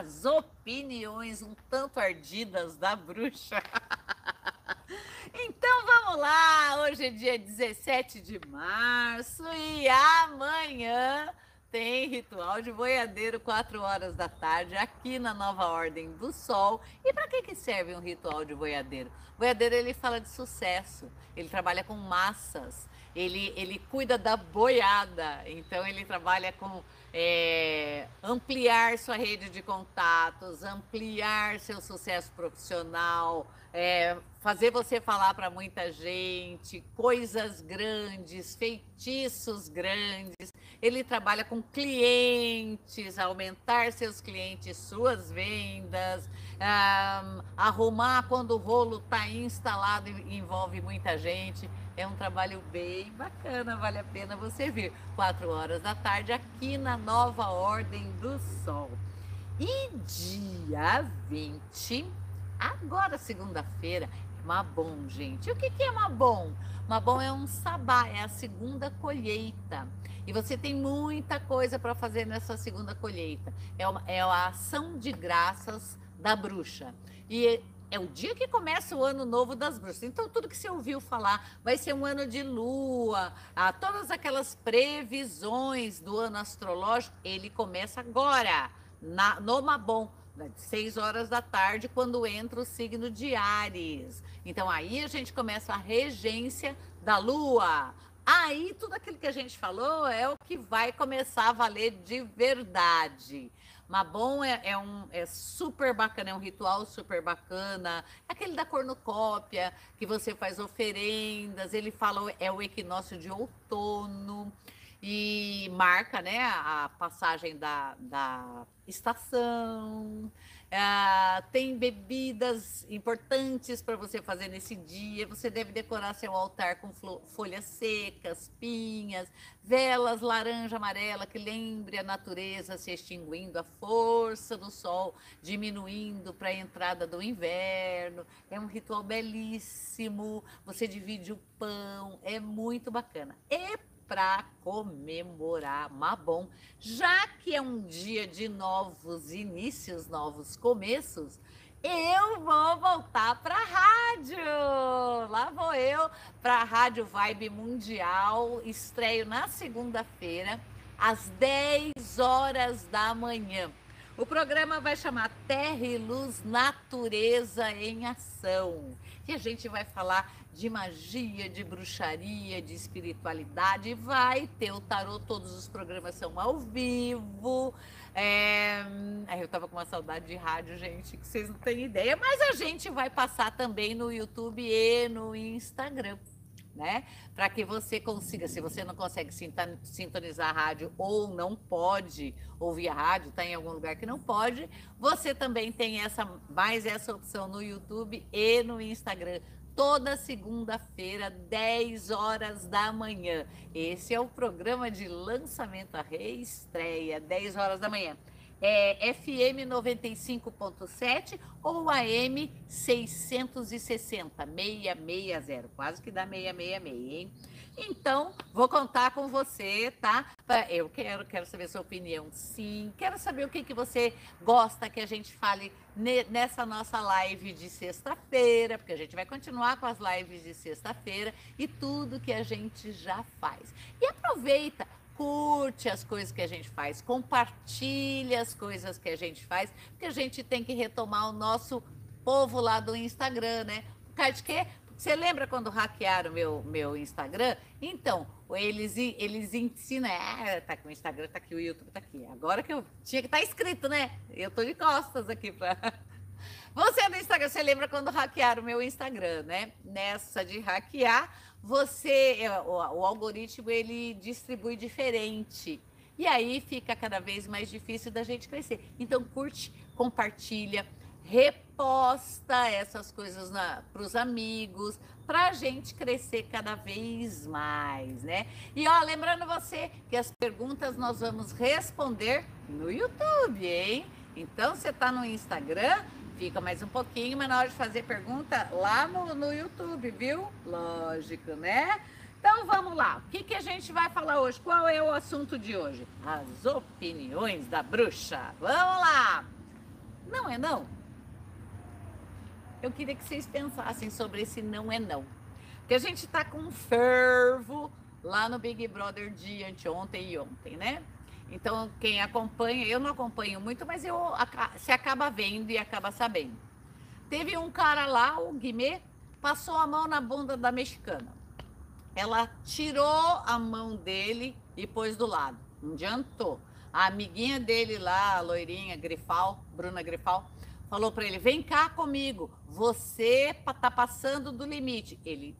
as opiniões um tanto ardidas da bruxa. Então vamos lá, hoje é dia 17 de março e amanhã tem ritual de boiadeiro, 4 horas da tarde, aqui na Nova Ordem do Sol. E para que, que serve um ritual de boiadeiro? Boiadeiro ele fala de sucesso, ele trabalha com massas, ele, ele cuida da boiada, então ele trabalha com é, ampliar sua rede de contatos, ampliar seu sucesso profissional, é, fazer você falar para muita gente, coisas grandes, feitiços grandes. Ele trabalha com clientes, aumentar seus clientes, suas vendas, um, arrumar quando o rolo está instalado e envolve muita gente. É um trabalho bem bacana, vale a pena você vir. Quatro horas da tarde aqui na Nova Ordem do Sol. E dia 20, agora segunda-feira, Mabon, gente. O que, que é Mabon? Mabon é um sabá, é a segunda colheita. E você tem muita coisa para fazer nessa segunda colheita. É, uma, é a ação de graças da bruxa. E é o dia que começa o ano novo das bruxas. Então, tudo que você ouviu falar vai ser um ano de lua, ah, todas aquelas previsões do ano astrológico, ele começa agora, na, no Mabon, às 6 horas da tarde, quando entra o signo de Ares. Então, aí a gente começa a regência da lua. Aí, tudo aquilo que a gente falou é o que vai começar a valer de verdade. Mabon é, é, um, é super bacana, é um ritual super bacana. Aquele da cornucópia, que você faz oferendas, ele fala é o equinócio de outono e marca né, a passagem da, da estação. É, tem bebidas importantes para você fazer nesse dia. Você deve decorar seu altar com folhas secas, pinhas, velas laranja, amarela, que lembre a natureza se extinguindo, a força do sol diminuindo para a entrada do inverno. É um ritual belíssimo. Você divide o pão, é muito bacana. E para comemorar Mabon, já que é um dia de novos inícios, novos começos, eu vou voltar para a rádio. Lá vou eu para a Rádio Vibe Mundial. Estreio na segunda-feira, às 10 horas da manhã. O programa vai chamar Terra e Luz Natureza em Ação. E a gente vai falar de magia, de bruxaria, de espiritualidade. Vai ter o tarô, todos os programas são ao vivo. É... Eu tava com uma saudade de rádio, gente, que vocês não têm ideia, mas a gente vai passar também no YouTube e no Instagram. Né? Para que você consiga, se você não consegue sintonizar a rádio ou não pode ouvir a rádio, está em algum lugar que não pode, você também tem essa mais essa opção no YouTube e no Instagram toda segunda-feira, 10 horas da manhã. Esse é o programa de lançamento, a reestreia, 10 horas da manhã. É FM 95.7 ou AM 660, 660, quase que dá 666, hein? Então, vou contar com você, tá? Eu quero, quero saber sua opinião, sim. Quero saber o que, que você gosta que a gente fale nessa nossa live de sexta-feira, porque a gente vai continuar com as lives de sexta-feira e tudo que a gente já faz. E aproveita, curte as coisas que a gente faz, compartilha as coisas que a gente faz, porque a gente tem que retomar o nosso povo lá do Instagram, né? Por causa de quê? Você lembra quando hackearam meu meu Instagram? Então, eles eles ensinam, é, tá aqui o Instagram, tá aqui o YouTube, tá aqui. Agora que eu tinha que estar tá escrito, né? Eu tô de costas aqui para Você no Instagram, você lembra quando hackearam o meu Instagram, né? Nessa de hackear, você é, o, o algoritmo ele distribui diferente. E aí fica cada vez mais difícil da gente crescer. Então curte, compartilha, reposta essas coisas para os amigos, para a gente crescer cada vez mais, né? E ó, lembrando você que as perguntas nós vamos responder no YouTube, hein? Então você está no Instagram, fica mais um pouquinho, mas na hora de fazer pergunta lá no, no YouTube, viu? Lógico, né? Então vamos lá, o que, que a gente vai falar hoje? Qual é o assunto de hoje? As opiniões da bruxa. Vamos lá! não é não? Eu queria que vocês pensassem sobre esse não é não. Porque a gente está com um fervo lá no Big Brother de anteontem e ontem, né? Então, quem acompanha, eu não acompanho muito, mas eu se acaba vendo e acaba sabendo. Teve um cara lá, o Guimê, passou a mão na bunda da mexicana. Ela tirou a mão dele e pôs do lado. Não adiantou. A amiguinha dele lá, a loirinha Grifal, Bruna Grifal, falou para ele: "Vem cá comigo. Você tá passando do limite". Ele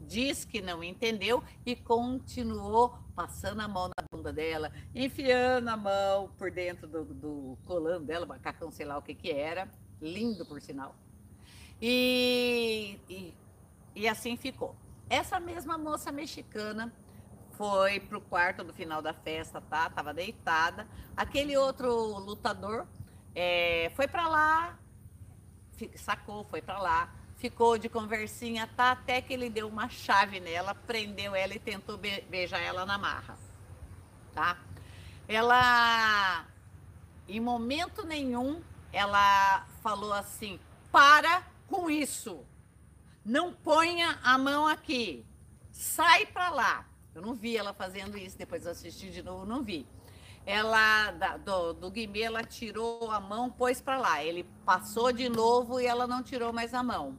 diz que não entendeu e continuou passando a mão na bunda dela, enfiando a mão por dentro do, do colando dela, macacão, sei lá o que que era, lindo por sinal. E, e, e assim ficou. Essa mesma moça mexicana foi pro quarto do final da festa, tá? Tava deitada. Aquele outro lutador é, foi para lá, sacou, foi para lá ficou de conversinha, tá? Até que ele deu uma chave nela, prendeu ela e tentou be beijar ela na marra, tá? Ela, em momento nenhum, ela falou assim: para com isso, não ponha a mão aqui, sai para lá. Eu não vi ela fazendo isso, depois eu assisti de novo, não vi. Ela, da, do, do Guimê, ela tirou a mão, pôs para lá. Ele passou de novo e ela não tirou mais a mão.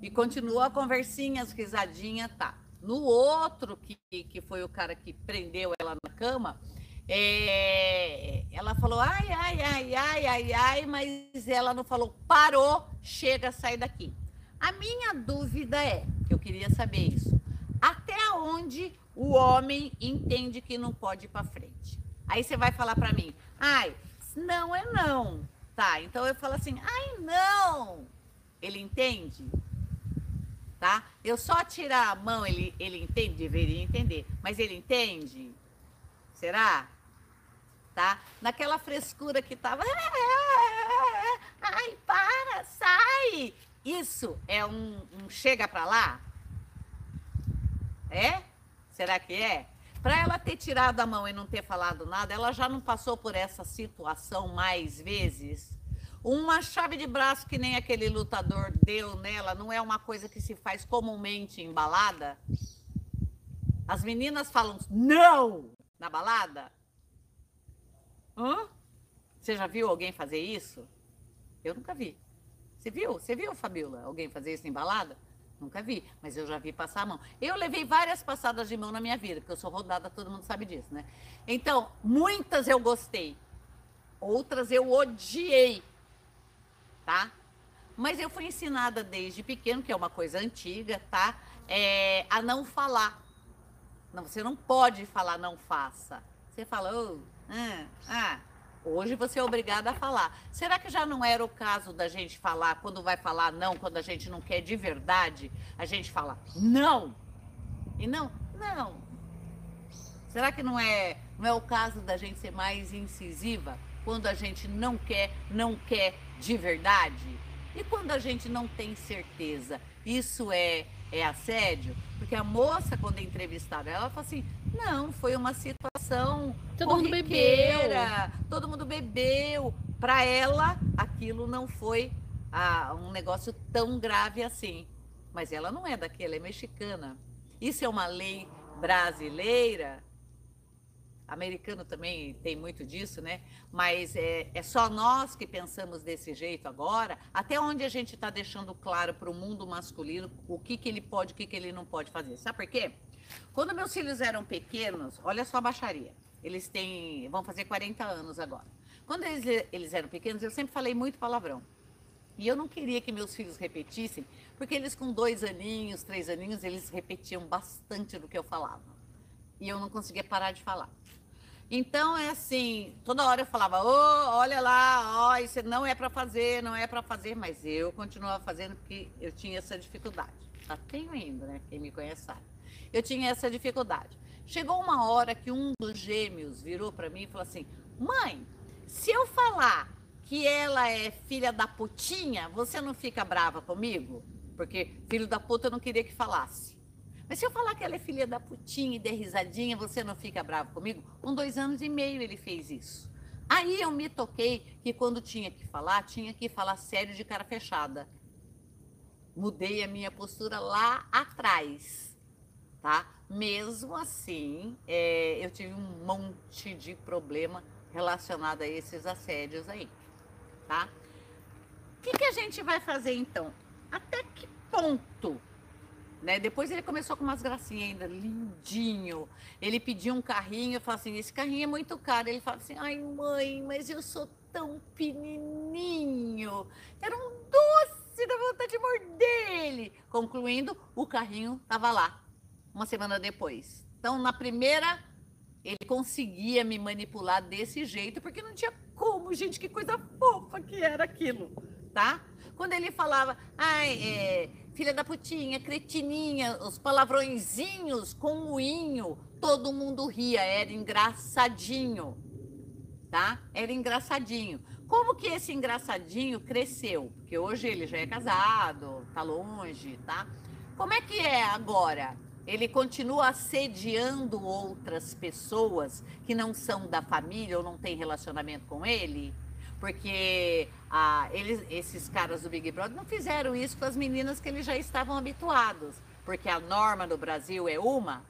E continua a conversinha, as risadinhas, tá. No outro, que, que foi o cara que prendeu ela na cama, é, ela falou ai, ai, ai, ai, ai, ai, mas ela não falou parou, chega, sai daqui. A minha dúvida é, eu queria saber isso, até onde o homem entende que não pode ir para frente? Aí você vai falar para mim, ai, não é não, tá? Então eu falo assim, ai, não. Ele entende? tá? Eu só tirar a mão, ele, ele entende? Deveria entender. Mas ele entende? Será? Tá? Naquela frescura que tava. Ai, para, sai! Isso é um, um chega para lá? É? Será que é? Para ela ter tirado a mão e não ter falado nada, ela já não passou por essa situação mais vezes? Uma chave de braço que nem aquele lutador deu nela não é uma coisa que se faz comumente em balada? As meninas falam não na balada? Hã? Você já viu alguém fazer isso? Eu nunca vi. Você viu? Você viu, Fabiola, alguém fazer isso em balada? Nunca vi, mas eu já vi passar a mão. Eu levei várias passadas de mão na minha vida, porque eu sou rodada, todo mundo sabe disso, né? Então, muitas eu gostei, outras eu odiei tá? Mas eu fui ensinada desde pequeno, que é uma coisa antiga, tá? É, a não falar. Não, você não pode falar não faça. Você fala, oh, ah, ah. Hoje você é obrigada a falar. Será que já não era o caso da gente falar, quando vai falar não, quando a gente não quer de verdade, a gente fala não? E não, não. Será que não é, não é o caso da gente ser mais incisiva? Quando a gente não quer, não quer de verdade? E quando a gente não tem certeza, isso é, é assédio? Porque a moça, quando é entrevistada, ela fala assim: não, foi uma situação. Todo mundo bebeu. Todo mundo bebeu. Para ela, aquilo não foi ah, um negócio tão grave assim. Mas ela não é daqui, ela é mexicana. Isso é uma lei brasileira americano também tem muito disso, né? Mas é, é só nós que pensamos desse jeito agora, até onde a gente está deixando claro para o mundo masculino o que, que ele pode, o que, que ele não pode fazer. Sabe por quê? Quando meus filhos eram pequenos, olha só a baixaria. Eles têm, vão fazer 40 anos agora. Quando eles, eles eram pequenos, eu sempre falei muito palavrão. E eu não queria que meus filhos repetissem, porque eles com dois aninhos, três aninhos, eles repetiam bastante do que eu falava. E eu não conseguia parar de falar. Então é assim, toda hora eu falava, oh, olha lá, oh, isso não é para fazer, não é para fazer, mas eu continuava fazendo porque eu tinha essa dificuldade. Já tenho ainda, né? Quem me conhece sabe. Eu tinha essa dificuldade. Chegou uma hora que um dos gêmeos virou para mim e falou assim: "Mãe, se eu falar que ela é filha da putinha, você não fica brava comigo?" Porque filho da puta eu não queria que falasse. Mas se eu falar que ela é filha da putinha e der risadinha, você não fica bravo comigo? Com dois anos e meio ele fez isso. Aí eu me toquei que quando tinha que falar, tinha que falar sério de cara fechada. Mudei a minha postura lá atrás, tá? Mesmo assim, é, eu tive um monte de problema relacionado a esses assédios aí, tá? O que, que a gente vai fazer então? Até que ponto né? Depois ele começou com umas gracinhas ainda, lindinho. Ele pediu um carrinho, eu falei assim, esse carrinho é muito caro. Ele fala assim, ai mãe, mas eu sou tão pequenininho. Era um doce da vontade de morder ele. Concluindo, o carrinho estava lá, uma semana depois. Então, na primeira, ele conseguia me manipular desse jeito, porque não tinha como, gente, que coisa fofa que era aquilo, tá? Quando ele falava, ai, é, filha da putinha, cretininha, os palavrõezinhos com moinho, todo mundo ria, era engraçadinho, tá? Era engraçadinho. Como que esse engraçadinho cresceu? Porque hoje ele já é casado, tá longe, tá? Como é que é agora? Ele continua assediando outras pessoas que não são da família ou não têm relacionamento com ele? Porque ah, eles, esses caras do Big Brother não fizeram isso com as meninas que eles já estavam habituados. Porque a norma no Brasil é uma,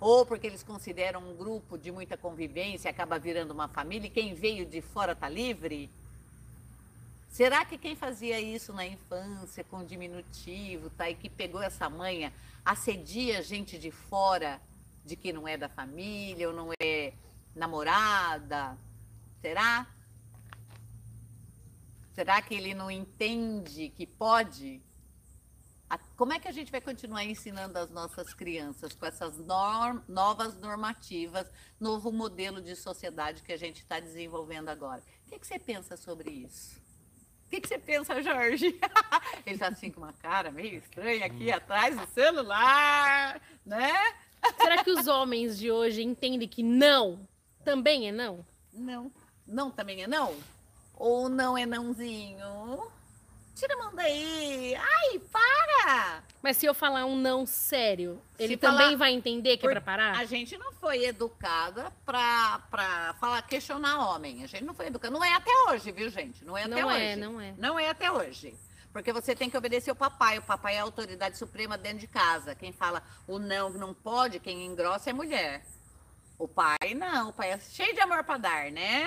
ou porque eles consideram um grupo de muita convivência, acaba virando uma família, e quem veio de fora está livre? Será que quem fazia isso na infância, com diminutivo, tá, e que pegou essa manha, assedia gente de fora, de que não é da família, ou não é namorada? Será? Será que ele não entende que pode? Como é que a gente vai continuar ensinando as nossas crianças com essas norm, novas normativas, novo modelo de sociedade que a gente está desenvolvendo agora? O que, que, você pensa sobre isso? O que, que você pensa, Jorge? Ele está assim com uma cara meio estranha aqui atrás do celular, né? Será que os homens de hoje entendem que não também é não? Não. Não também é não? Ou não é nãozinho? Tira a mão daí. Ai, para! Mas se eu falar um não sério, ele se também falar... vai entender que é pra parar? A gente não foi educada pra, pra falar, questionar homem. A gente não foi educada. Não é até hoje, viu, gente? Não é até não é, hoje. É, não é. Não é até hoje. Porque você tem que obedecer o papai. O papai é a autoridade suprema dentro de casa. Quem fala o não não pode, quem engrossa é mulher. O pai não. O pai é cheio de amor para dar, né?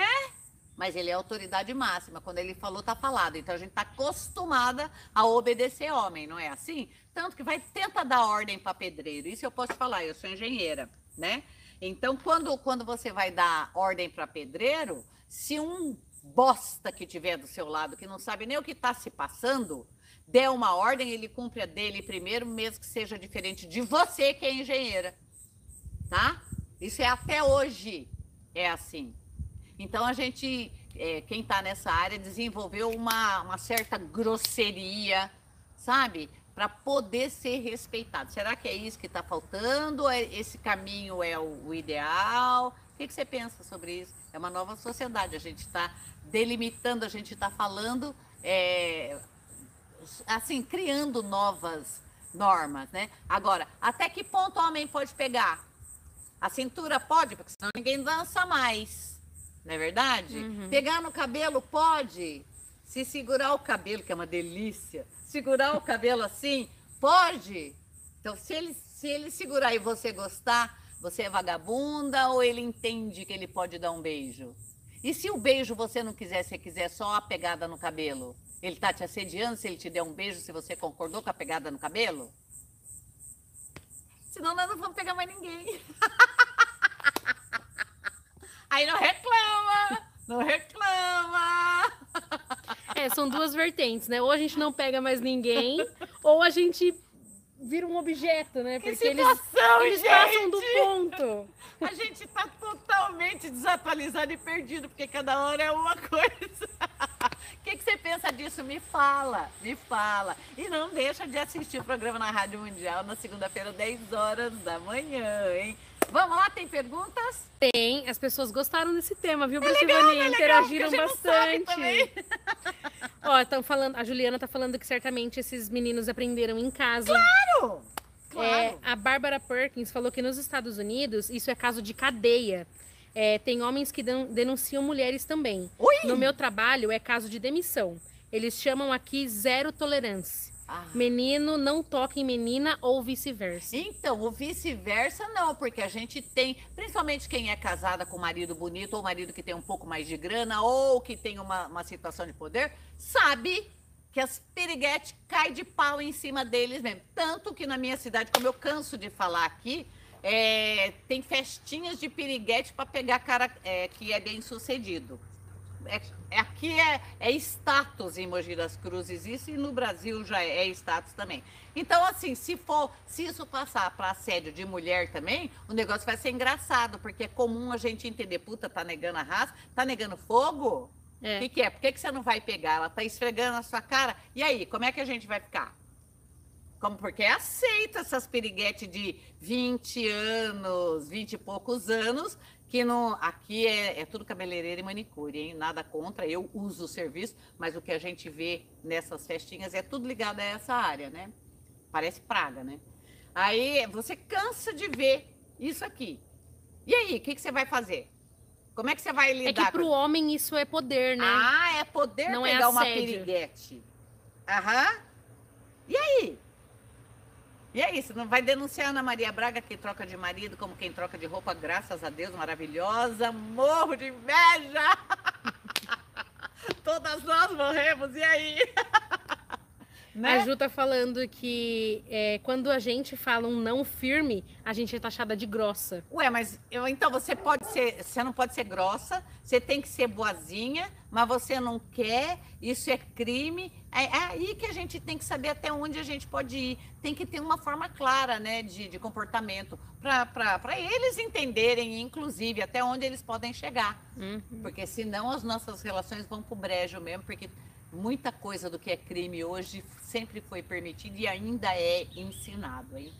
Mas ele é autoridade máxima. Quando ele falou, tá falado. Então a gente tá acostumada a obedecer homem, não é assim? Tanto que vai tenta dar ordem para pedreiro. Isso eu posso falar, eu sou engenheira, né? Então quando quando você vai dar ordem para pedreiro, se um bosta que tiver do seu lado que não sabe nem o que está se passando, der uma ordem, ele cumpre a dele primeiro, mesmo que seja diferente de você que é engenheira. Tá? Isso é até hoje. É assim. Então a gente, é, quem está nessa área, desenvolveu uma, uma certa grosseria, sabe? Para poder ser respeitado. Será que é isso que está faltando? É, esse caminho é o, o ideal? O que, que, você pensa sobre isso? É uma nova sociedade. A gente está delimitando, a gente está falando, é, assim, criando novas normas, né? Agora, até que ponto o homem pode pegar? A cintura pode, porque senão ninguém dança mais não é verdade? Uhum. Pegar no cabelo pode. Se segurar o cabelo, que é uma delícia, segurar o cabelo assim, pode. Então, se ele, se ele segurar e você gostar, você é vagabunda ou ele entende que ele pode dar um beijo? E se o beijo você não quiser, se quiser só a pegada no cabelo? Ele tá te assediando se ele te der um beijo, se você concordou com a pegada no cabelo? Senão nós não vamos pegar mais ninguém. Aí não reclama, não reclama. É, são duas vertentes, né? Ou a gente não pega mais ninguém, ou a gente vira um objeto, né? Porque situação, eles, eles passam do ponto. A gente tá totalmente desatualizado e perdido, porque cada hora é uma coisa. O que, que você pensa disso? Me fala, me fala. E não deixa de assistir o programa na Rádio Mundial na segunda-feira, 10 horas da manhã, hein? Vamos lá, tem perguntas? Tem, as pessoas gostaram desse tema, viu, é legal, é Interagiram bastante. Ó, estão falando, a Juliana tá falando que certamente esses meninos aprenderam em casa. Claro! Claro. É, a Bárbara Perkins falou que nos Estados Unidos isso é caso de cadeia. É, tem homens que den- denunciam mulheres também. Ui! No meu trabalho é caso de demissão. Eles chamam aqui zero tolerância. Ah. Menino não toca em menina ou vice-versa. Então, o vice-versa não, porque a gente tem, principalmente quem é casada com marido bonito, ou marido que tem um pouco mais de grana, ou que tem uma, uma situação de poder, sabe que as piriguetes caem de pau em cima deles mesmo. Tanto que na minha cidade, como eu canso de falar aqui, é, tem festinhas de piriguete para pegar cara é, que é bem sucedido. É, é- aqui é, é status em Mogi das Cruzes isso e no Brasil já é, é status também. Então assim, se for, se isso passar para assédio de mulher também, o negócio vai ser engraçado porque é comum a gente entender, puta, tá negando a raça, tá negando fogo. O É. que, que é? Por que, que você não vai pegar? Ela tá esfregando na sua cara. E aí, como é que a gente vai ficar? Como porque aceita essas piriguetes de 20 anos, 20 e poucos anos, que não, aqui é, é tudo cabeleireiro e manicure, hein? Nada contra, eu uso o serviço, mas o que a gente vê nessas festinhas é tudo ligado a essa área, né? Parece praga, né? Aí você cansa de ver isso aqui. E aí, o que, que você vai fazer? Como é que você vai É lidar que pro com homem isso é poder, né? ah, é poder Não é pegar uma assédio. piriguete. Aham. E aí? E aí, você não vai denunciar Ana Maria Braga que troca de marido como quem troca de roupa, graças a Deus, maravilhosa. Morro de inveja! Todas nós morremos, e aí? A né? Ju tá falando que é, quando a gente fala um não firme, a gente é taxada de grossa. Ué, mas eu, então você pode ser, você não pode ser grossa, você tem que ser boazinha, mas você não quer, isso é crime. É, é aí que a gente tem que saber até onde a gente pode ir. Tem que ter uma forma clara, né, de, de comportamento, para eles entenderem, inclusive, até onde eles podem chegar. Uhum. Porque senão as nossas relações vão pro brejo mesmo, porque muita coisa do que é crime hoje sempre foi permitido e ainda é ensinado, hein?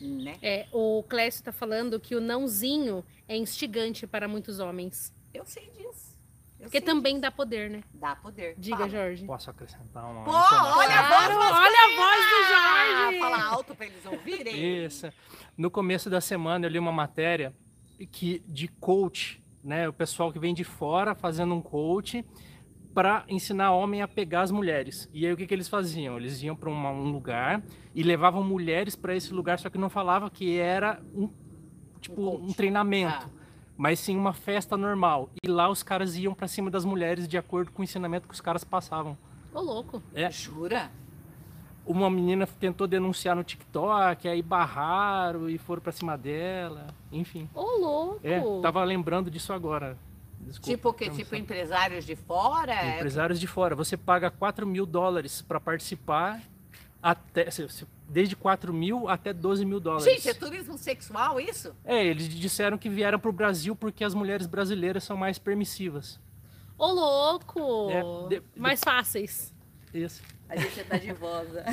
Né? É, o Clécio tá falando que o nãozinho é instigante para muitos homens. Eu sei disso. Eu Porque sei também disso. dá poder, né? dá poder. Diga, Fala. Jorge. Posso acrescentar uma Pô, olha a voz olha a voz do Jorge. Fala alto para eles ouvirem. Isso. No começo da semana eu li uma matéria que de coach, né? O pessoal que vem de fora fazendo um coach para ensinar homem a pegar as mulheres. E aí o que, que eles faziam? Eles iam para um lugar e levavam mulheres para esse lugar, só que não falava que era um tipo Um um, treinamento. Ah. Mas sim uma festa normal. E lá os caras iam para cima das mulheres de acordo com o ensinamento que os caras passavam. Ô, louco. É, Jura? uma menina tentou denunciar no TikTok, aí barraram e foram pra cima dela, enfim. Ô, louco. É, tava lembrando disso agora. Desculpa. tipo o quê? Não Tipo empresários de fora? É- Empresários de fora. Você paga 4 mil dólares para participar, até, se- desde 4 mil até 12 mil dólares. Gente, é turismo sexual isso? É, eles disseram que vieram pro Brasil porque as mulheres brasileiras são mais permissivas. Ô, louco. É, de- Mais fáceis. Isso. A gente tá de vosa.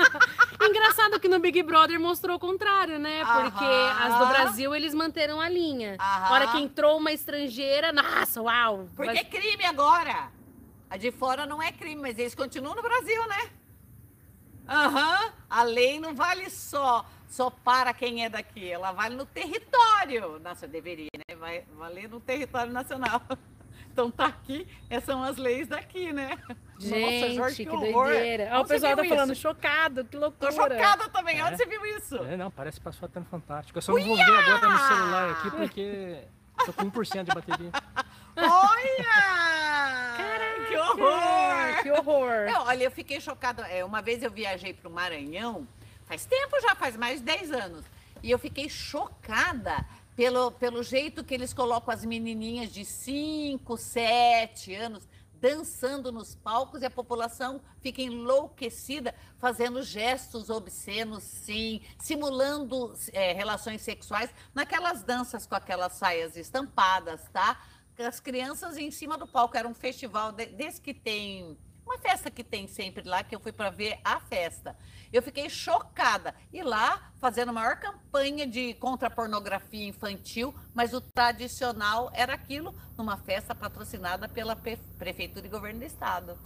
Engraçado que no Big Brother mostrou o contrário, né? Porque Aham. as do Brasil eles manteram a linha. Aham. A hora que entrou uma estrangeira, nossa, uau. Porque é crime agora. A de fora não é crime, mas eles continuam no Brasil, né? Aham. A lei não vale só só para quem é daqui, ela vale no território. Nossa, deveria, né? Vai valer no território nacional. Então tá aqui, essas são as leis daqui, né? Gente, Nossa, Jorge, que, que, horror. doideira. Ó, o pessoal tá falando isso? chocado, que Tô loucura. chocada também. É. Onde você viu isso? É, não, parece que passou até no Fantástico. Eu só não vou ver agora no celular aqui porque tô com 1% de bateria. Olha! que horror! Que horror. Não, olha, eu fiquei chocada. É, uma vez eu viajei para o Maranhão, faz tempo já, faz mais de 10 anos. E eu fiquei chocada pelo, pelo jeito que eles colocam as menininhas de 5, 7 anos dançando nos palcos e a população fica enlouquecida, fazendo gestos obscenos, sim, simulando é, relações sexuais naquelas danças com aquelas saias estampadas, tá? As crianças em cima do palco. Era um festival de- desse que tem uma festa que tem sempre lá, que eu fui para ver a festa. Eu fiquei chocada. E lá, fazendo a maior campanha de contra a pornografia infantil, mas o tradicional era aquilo, numa festa patrocinada pela Pre- Prefeitura e Governo do Estado.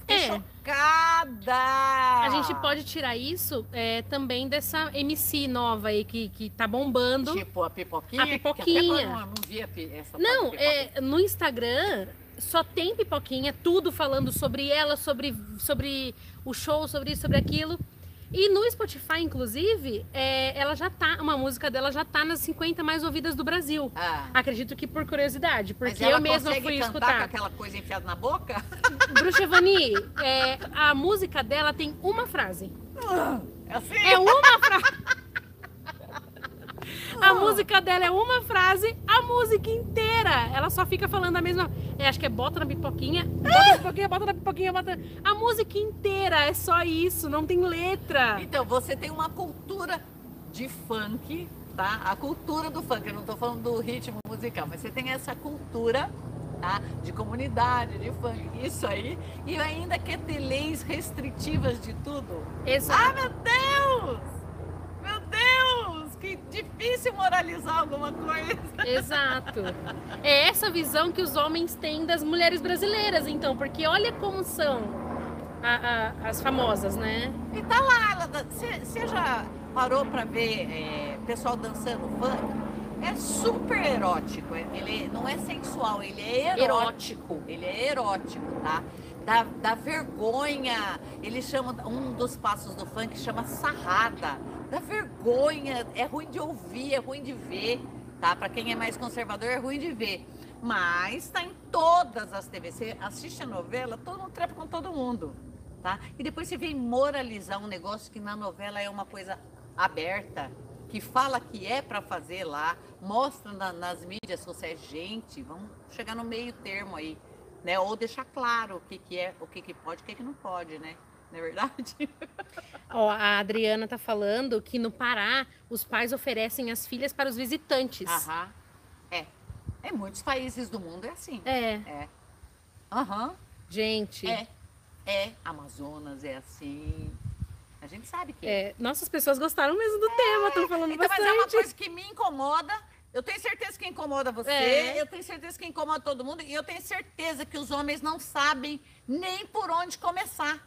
Fiquei É. chocada! A gente pode tirar isso é, também dessa MC nova aí que, que tá bombando. Tipo a pipoquinha? A que pipoquinha. até agora eu não, não vi a pi- essa Não, é, no Instagram só tem pipoquinha, tudo falando sobre ela, sobre, sobre o show, sobre isso, sobre aquilo. E no Spotify, inclusive, é, ela já tá, uma música dela já tá nas 50 mais ouvidas do Brasil. Ah, Acredito que por curiosidade, porque eu mesma fui cantar escutar. com aquela coisa enfiada na boca? Bruxevani, é, a música dela tem uma frase. É assim? É uma frase. A música dela é uma frase, a música inteira. Ela só fica falando a mesma. É, acho que é bota na pipoquinha, bota na pipoquinha, bota na pipoquinha, bota. A música inteira é só isso, não tem letra. Então, você tem uma cultura de funk, tá? A cultura do funk, eu não tô falando do ritmo musical, mas você tem essa cultura, tá? De comunidade, de funk, isso aí. E ainda quer ter leis restritivas de tudo. Ah, Exato. meu Deus! Difícil moralizar alguma coisa. Exato. É essa visão que os homens têm das mulheres brasileiras, então, porque olha como são a- a- as famosas, né? E tá lá, você já parou pra ver é, pessoal dançando funk? É super erótico, é- ele não é sensual, ele é erótico. Ele é erótico, tá? Da, da vergonha, ele chama, um dos passos do funk chama sarrada. Vergonha, é ruim de ouvir, é ruim de ver, tá? Pra quem é mais conservador é ruim de ver. Mas tá em todas as TVs. Você assiste a novela, todo mundo trepa com todo mundo tá? E depois você vem moralizar um negócio que na novela é uma coisa aberta, que fala que é para fazer lá, mostra na- nas mídias sociais, gente, vamos chegar no meio termo aí, né? Ou deixar claro o que, que é, o que, que pode, o que, que não pode, né? Não é verdade? Ó, a Adriana tá falando que no Pará os pais oferecem as filhas para os visitantes. Aham. É. Em muitos países do mundo é assim. É, É. Aham. gente. É. É. Amazonas é assim. A gente sabe que é. É, nossas pessoas gostaram mesmo do tema, estão falando Então, mas bastante. é uma coisa que me incomoda. Eu tenho certeza que incomoda você, É. eu tenho certeza que incomoda todo mundo, e eu tenho certeza que os homens não sabem nem por onde começar.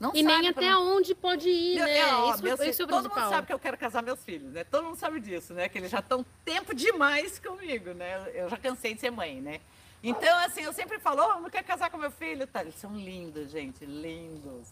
Não E nem até onde- onde pode ir, Meu- né? é, ó, isso, isso é todo mundo sabe que eu quero casar meus filhos, né? Todo mundo sabe disso, né? Que eles já estão tempo demais comigo, né? Eu já cansei de ser mãe, né? Então, assim, eu sempre falo, oh, não quero casar com meu filho, tá? Eles são lindos, gente, lindos.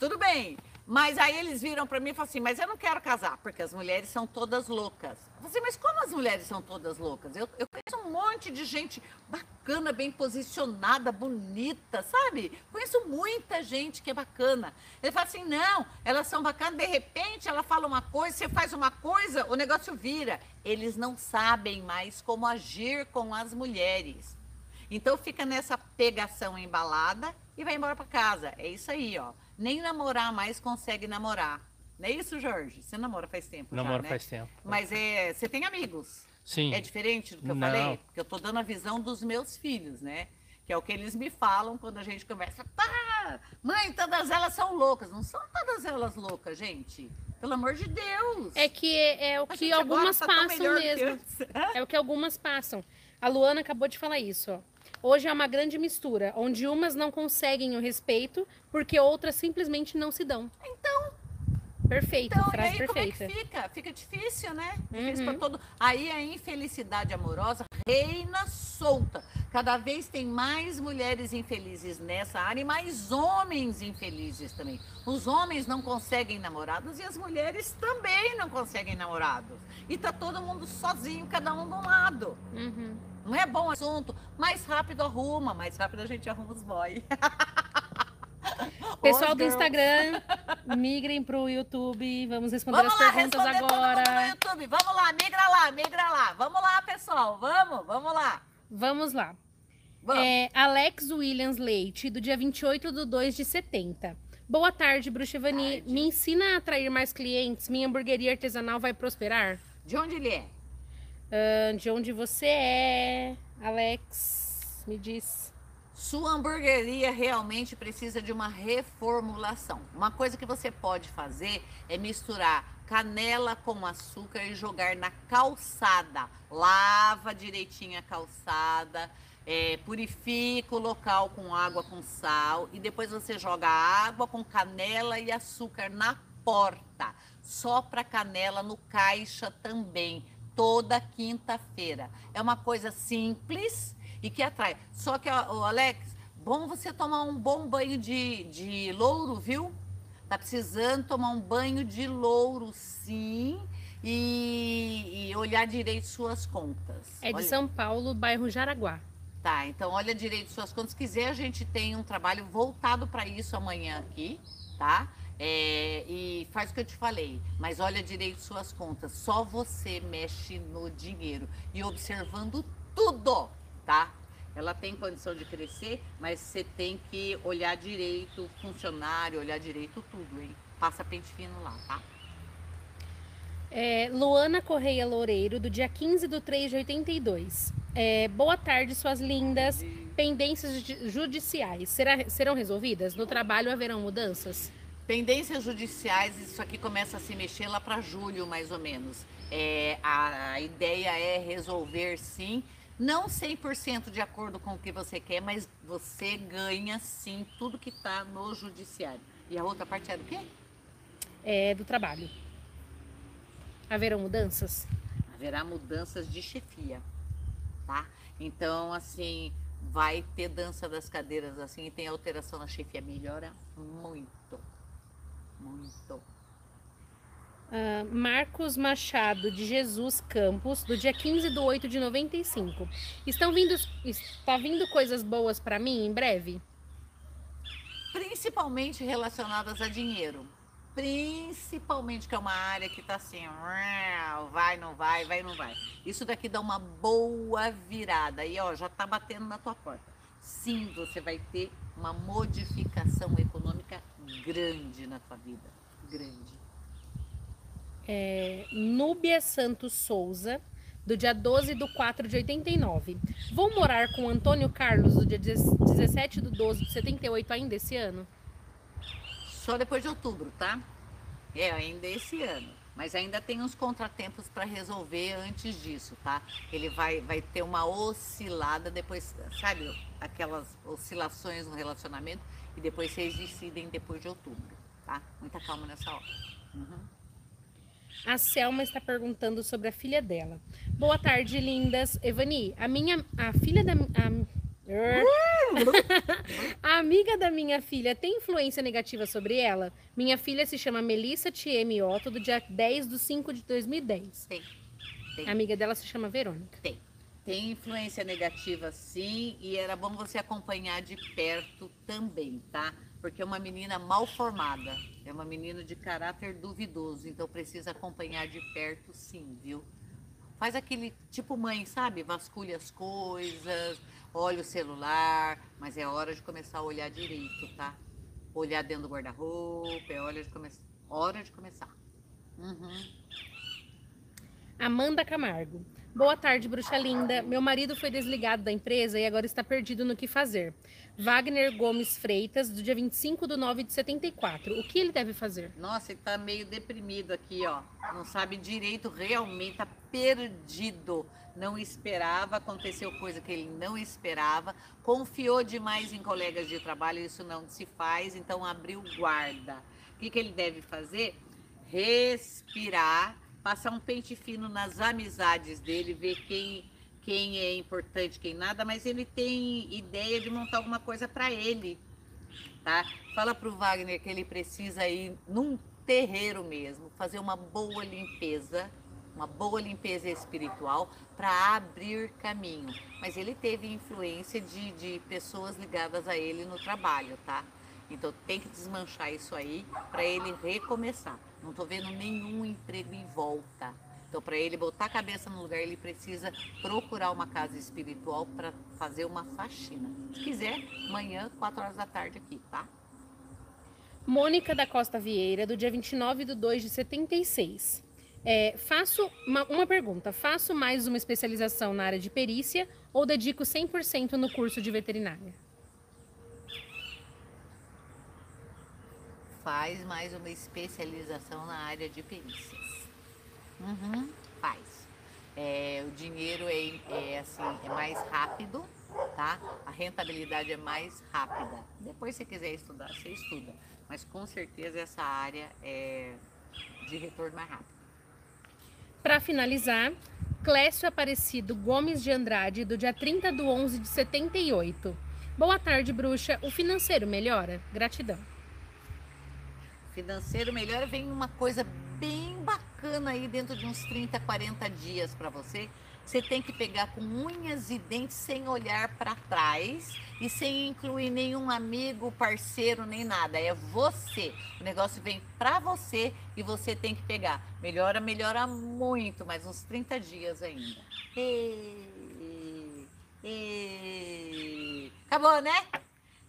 Tudo bem, mas aí eles viram pra mim e falaram assim, mas eu não quero casar, porque as mulheres são todas loucas. Eu falei assim, mas como as mulheres são todas loucas? Eu, eu conheço um monte de gente bacana, bem posicionada, bonita, sabe? Conheço muita gente que é bacana. Ele fala assim, não, elas são bacanas, de repente ela fala uma coisa, você faz uma coisa, o negócio vira. Eles não sabem mais como agir com as mulheres. Então fica nessa pegação embalada e vai embora para casa. É isso aí, ó. Nem namorar mais consegue namorar. Não é isso, Jorge? Você namora faz tempo já, Namoro né? faz tempo. Mas é, você tem amigos. Sim. É diferente do que eu Não. falei? Porque eu tô dando a visão dos meus filhos, né? Que é o que eles me falam quando a gente conversa. Pá, mãe, todas elas são loucas. Não são todas elas loucas, gente. Pelo amor de Deus. É que é, é o que algumas tá passam mesmo. É o que algumas passam. A Luana acabou de falar isso, ó. Hoje é uma grande mistura, onde umas não conseguem o respeito porque outras simplesmente não se dão. Então. Perfeito, Então, e frase aí perfeita. como é que fica? Fica difícil, né? Difícil Uhum. pra todo... Aí a infelicidade amorosa reina solta. Cada vez tem mais mulheres infelizes nessa área e mais homens infelizes também. Os homens não conseguem namorados e as mulheres também não conseguem namorados. E tá todo mundo sozinho, cada um de um lado. Uhum. Não é bom assunto. Mais rápido arruma, mais rápido a gente arruma os boy. Pessoal do. Instagram, migrem pro YouTube. Vamos responder Vamos as lá, perguntas responder todo agora. no YouTube. Vamos lá, migra lá, migra lá. Vamos lá, pessoal. Vamos, vamos lá. Vamos lá. Vamos. É, Alex Williams Leite, do dia 28 de 2 de 70. Boa tarde, Bruxevani. Me ensina a atrair mais clientes. Minha hamburgueria artesanal vai prosperar? De onde ele é? Ah, de onde você é, Alex? Me diz. Sua hamburgueria realmente precisa de uma reformulação. Uma coisa que você pode fazer é misturar canela com açúcar e jogar na calçada. Lava direitinho a calçada, É, purifica o local com água com sal e depois você joga água com canela e açúcar na porta. Sopra canela no caixa também, toda quinta-feira. É uma coisa simples e que atrai. Só que, o Alex, bom você tomar um bom banho de, de louro, viu? Tá precisando tomar um banho de louro, sim e, e olhar direito suas contas. É de olha... São Paulo, bairro Jaraguá. Tá, então olha direito suas contas. Se quiser, a gente tem um trabalho voltado para isso amanhã aqui, tá? É, e faz o que eu te falei, mas olha direito suas contas. Só você mexe no dinheiro e observando tudo, tá? Ela tem condição de crescer, mas você tem que olhar direito funcionário, olhar direito tudo, hein? Passa pente fino lá, tá? É, Luana Correia Loureiro, do dia 15 de 3 de 82. É, boa tarde, suas lindas. Pendências judiciais será, serão resolvidas? No trabalho haverão mudanças? Pendências judiciais, isso aqui começa a se mexer lá para julho, mais ou menos. É, a, a ideia é resolver sim, não 100% de acordo com o que você quer, mas você ganha sim tudo que está no judiciário. E a outra parte é do quê? É do trabalho. Haverão mudanças? Haverá mudanças de chefia, tá? Então, assim, vai ter dança das cadeiras assim e tem alteração na chefia. Melhora muito, muito. Uh, Marcos Machado de Jesus Campos, do dia 15 de 8 de 95. Estão vindo, está vindo coisas boas para mim em breve? Principalmente relacionadas a dinheiro principalmente que é uma área que está assim, vai, não vai, vai, não vai. Isso daqui dá uma boa virada e ó, já está batendo na tua porta. Sim, você vai ter uma modificação econômica grande na tua vida, grande. É, Núbia Santos Souza, do dia 12 do 4 de 89. Vou morar com Antônio Carlos, do dia 17 do 12 de 78 ainda esse ano? só depois de outubro, tá? É, ainda esse ano. Mas ainda tem uns contratempos para resolver antes disso, tá? Ele vai, vai ter uma oscilada depois, sabe? Aquelas oscilações no relacionamento e depois vocês decidem depois de outubro, tá? Muita calma nessa hora. Uhum. A Selma está perguntando sobre a filha dela. Boa tarde, lindas. Evani, a minha a filha da a, a amiga da minha filha tem influência negativa sobre ela? Minha filha se chama Melissa Tieme Otto, do dia 10 de 5 de 2010. Tem. Tem. A amiga dela se chama Verônica. Tem. Tem influência negativa sim, e era bom você acompanhar de perto também, tá? Porque é uma menina mal formada, é uma menina de caráter duvidoso, então precisa acompanhar de perto sim, viu? Faz aquele tipo mãe, sabe? Vasculha as coisas, olha o celular, mas é hora de começar a olhar direito, tá? Olhar dentro do guarda-roupa, é hora de, come... hora de começar. Uhum. Amanda Camargo. Boa tarde, bruxa linda. Meu marido foi desligado da empresa e agora está perdido no que fazer. Wagner Gomes Freitas, do dia 25 de 9 de 74. O que ele deve fazer? Nossa, ele está meio deprimido aqui, ó. Não sabe direito, realmente está perdido não esperava, aconteceu coisa que ele não esperava, confiou demais em colegas de trabalho, isso não se faz, então abriu guarda. O que, que ele deve fazer? Respirar, passar um pente fino nas amizades dele, ver quem, quem é importante, quem nada, mas ele tem ideia de montar alguma coisa para ele. Tá? Fala para o Wagner que ele precisa ir num terreiro mesmo, fazer uma boa limpeza uma boa limpeza espiritual para abrir caminho. Mas ele teve influência de, de pessoas ligadas a ele no trabalho, tá? Então tem que desmanchar isso aí para ele recomeçar. Não estou vendo nenhum emprego em volta. Então, para ele botar a cabeça no lugar, ele precisa procurar uma casa espiritual para fazer uma faxina. Se quiser, amanhã, 4 horas da tarde aqui, tá? Mônica da Costa Vieira, do dia 29 de 2 de 76. É, faço uma, uma, pergunta: faço mais uma especialização na área de perícia ou dedico 100% no curso de veterinária? Faz mais uma especialização na área de perícias. Uhum, faz. É, o dinheiro é, é, assim, é mais rápido, tá? A rentabilidade é mais rápida. Depois, se quiser estudar, você estuda. Mas com certeza essa área é de retorno mais rápido. Para finalizar, Clécio Aparecido Gomes de Andrade, do dia 30 de 11 de 78. Boa tarde, bruxa. O financeiro melhora? Gratidão. Financeiro melhora, vem uma coisa bem bacana aí dentro de uns 30, 40 dias para você. Você tem que pegar com unhas e dentes sem olhar para trás e sem incluir nenhum amigo, parceiro, nem nada. É você. O negócio vem para você e você tem que pegar. Melhora, melhora muito, mas uns 30 dias ainda. E... E... Acabou, né?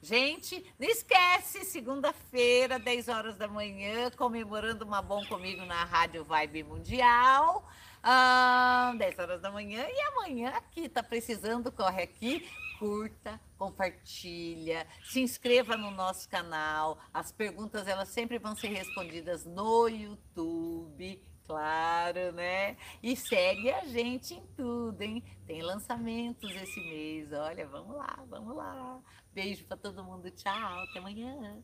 Gente, não esquece, segunda-feira, 10 horas da manhã, comemorando uma bom comigo na Rádio Vibe Mundial. Ah, 10 horas da manhã. E amanhã aqui, tá precisando, corre aqui, curta, compartilha, se inscreva no nosso canal. As perguntas, elas sempre vão ser respondidas no YouTube. Claro, né? E segue a gente em tudo, hein? Tem lançamentos esse mês. Olha, vamos lá, vamos lá. Beijo para todo mundo. Tchau, até amanhã.